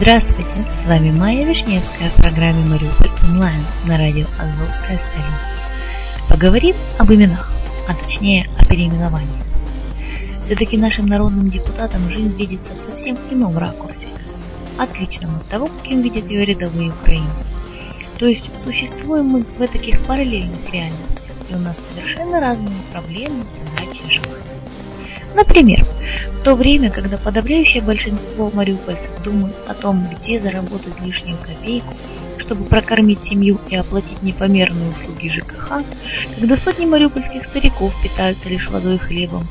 Здравствуйте, с вами Майя Вишневская в программе «Мариуполь онлайн» на радио «Азовская столица». Поговорим об именах, а точнее о переименовании. Все-таки нашим народным депутатам жизнь видится в совсем ином ракурсе, отличном от того, каким видят ее рядовые украинцы. То есть существуем мы в таких параллельных реальностях, и у нас совершенно разные проблемы, задачи, желания. Например, в то время, когда подавляющее большинство мариупольцев думают о том, где заработать лишнюю копейку, чтобы прокормить семью и оплатить непомерные услуги ЖКХ, когда сотни мариупольских стариков питаются лишь водой и хлебом,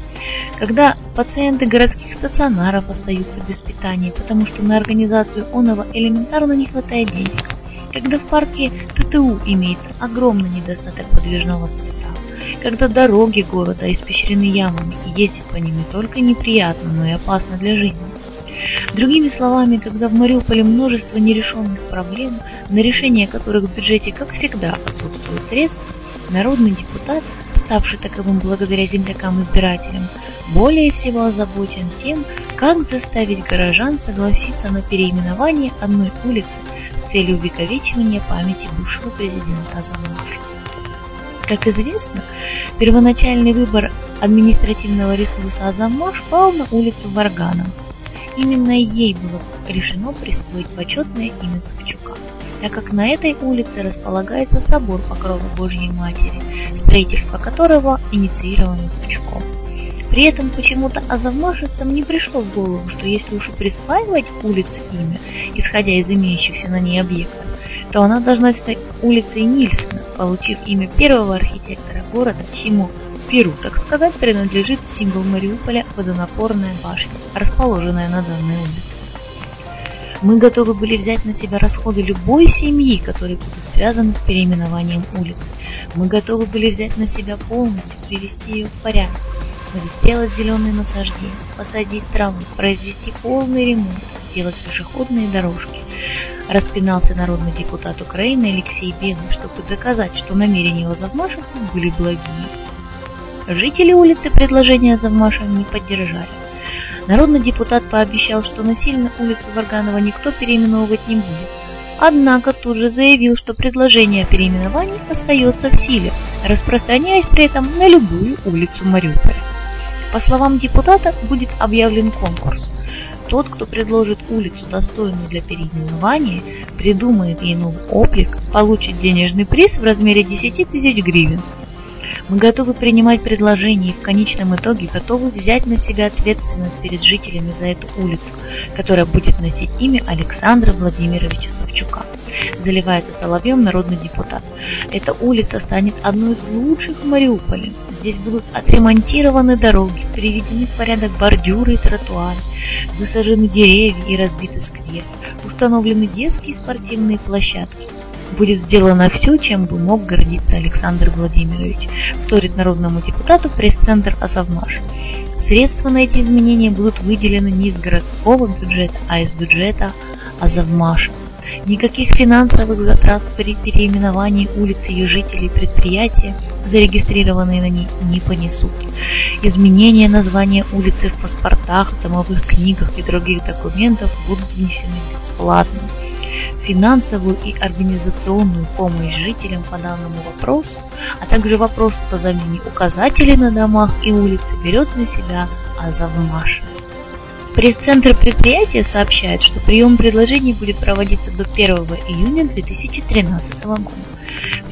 когда пациенты городских стационаров остаются без питания, потому что на организацию оного элементарно не хватает денег, когда в парке ТТУ имеется огромный недостаток подвижного состава, когда дороги города испещрены ямами и ездить по ним не только неприятно, но и опасно для жизни. Другими словами, когда в Мариуполе множество нерешенных проблем, на решение которых в бюджете, как всегда, отсутствуют средства, народный депутат, ставший таковым благодаря землякам-избирателям, более всего озабочен тем, как заставить горожан согласиться на переименование одной улицы с целью увековечивания памяти бывшего президента Азамаша. Как известно, первоначальный выбор административного ресурса Азамаш пал на улицу Варгана. Именно ей было решено присвоить почетное имя Савчука, так как на этой улице располагается собор Покрова Божьей Матери, строительство которого инициировано Савчуком. При этом почему-то азовмашевцам не пришло в голову, что если уж и присваивать улице имя, исходя из имеющихся на ней объектов, то она должна стать улицей Нильсона, получив имя первого архитектора города, чему Перу, так сказать, принадлежит символ Мариуполя водонапорная башня, расположенная на данной улице. Мы готовы были взять на себя расходы любой семьи, которые будут связаны с переименованием улицы. Мы готовы были взять на себя полностью, привести ее в порядок, сделать зеленые насаждения, посадить траву, произвести полный ремонт, сделать пешеходные дорожки, распинался народный депутат Украины Алексей Белый, чтобы доказать, что намерения завмашевцев были благие. Жители улицы предложения Завмаша не поддержали. Народный депутат пообещал, что насильно улицу Варганова никто переименовывать не будет. Однако тут же заявил, что предложение о переименовании остается в силе, распространяясь при этом на любую улицу Мариуполя. По словам депутата, будет объявлен конкурс. Тот, кто предложит улицу достойную для переименования, придумает ей новый облик, получит денежный приз в размере 10 тысяч гривен. Мы готовы принимать предложения и в конечном итоге готовы взять на себя ответственность перед жителями за эту улицу, которая будет носить имя Александра Владимировича Савчука. Заливается соловьем народный депутат. Эта улица станет одной из лучших в Мариуполе. Здесь будут отремонтированы дороги, приведены в порядок бордюры и тротуары, высажены деревья и разбиты скверы, установлены детские спортивные площадки. Будет сделано все, чем бы мог гордиться Александр Владимирович, вторит народному депутату пресс-центр Асавмаш. Средства на эти изменения будут выделены не из городского бюджета, а из бюджета Азовмаша. Никаких финансовых затрат при переименовании улиц ее жителей предприятия, зарегистрированные на ней, не понесут. Изменения названия улицы в паспортах, домовых книгах и других документах будут внесены бесплатно. Финансовую и организационную помощь жителям по данному вопросу, а также вопрос по замене указателей на домах и улице берет на себя Азовмаш. Пресс-центр предприятия сообщает, что прием предложений будет проводиться до 1 июня 2013 года.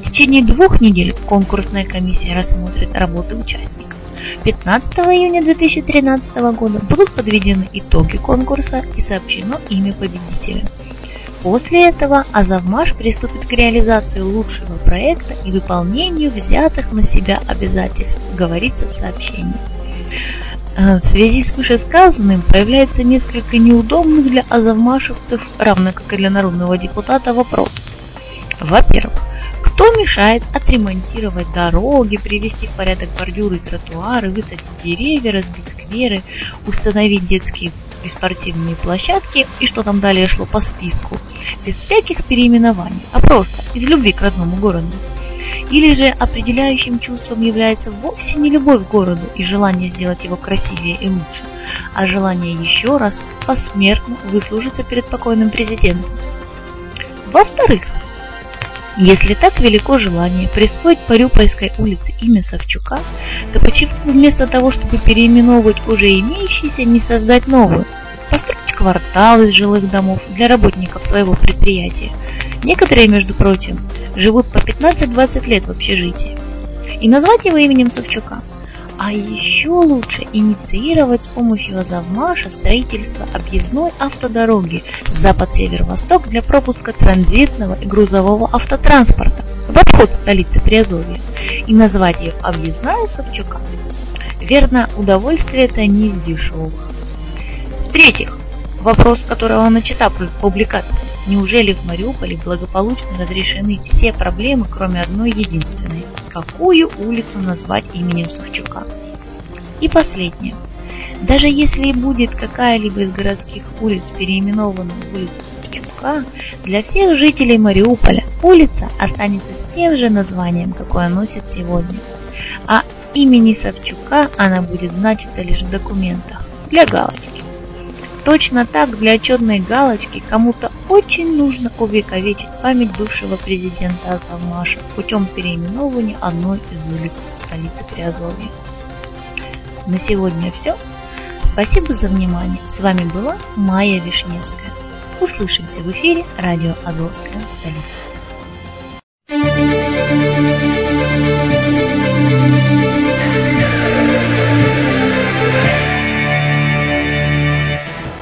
В течение двух недель конкурсная комиссия рассмотрит работы участников. 15 июня 2013 года будут подведены итоги конкурса и сообщено имя победителя. После этого Азовмаш приступит к реализации лучшего проекта и выполнению взятых на себя обязательств, говорится в сообщении. Э, в связи с вышесказанным появляется несколько неудобных для азовмашевцев, равно как и для народного депутата, вопрос. Во-первых, кто мешает отремонтировать дороги, привести в порядок бордюры и тротуары, высадить деревья, разбить скверы, установить детские и спортивные площадки и что там далее шло по списку, без всяких переименований, а просто из любви к родному городу. Или же определяющим чувством является вовсе не любовь к городу и желание сделать его красивее и лучше, а желание еще раз посмертно выслужиться перед покойным президентом. Во-вторых, если так велико желание присвоить Парюпольской улице имя Савчука, то почему вместо того, чтобы переименовывать уже имеющиеся, не создать новую? Построить квартал из жилых домов для работников своего предприятия. Некоторые, между прочим, живут по 15-20 лет в общежитии. И назвать его именем Савчука – а еще лучше инициировать с помощью Азовмаша строительство объездной автодороги запад-север-восток для пропуска транзитного и грузового автотранспорта в обход столицы Приазовья и назвать ее объездная Савчука. Верно, удовольствие это не из дешевых. В-третьих, вопрос, которого начата публикация. Неужели в Мариуполе благополучно разрешены все проблемы, кроме одной единственной? Какую улицу назвать именем Савчука? И последнее. Даже если будет какая-либо из городских улиц переименована в улицу Савчука, для всех жителей Мариуполя улица останется с тем же названием, какое носит сегодня. А имени Савчука она будет значиться лишь в документах для галочки. Точно так для отчетной галочки кому-то очень нужно увековечить память бывшего президента Азовмаша путем переименования одной из улиц столицы Приазовья. На сегодня все. Спасибо за внимание. С вами была Майя Вишневская. Услышимся в эфире радио Азовская столица.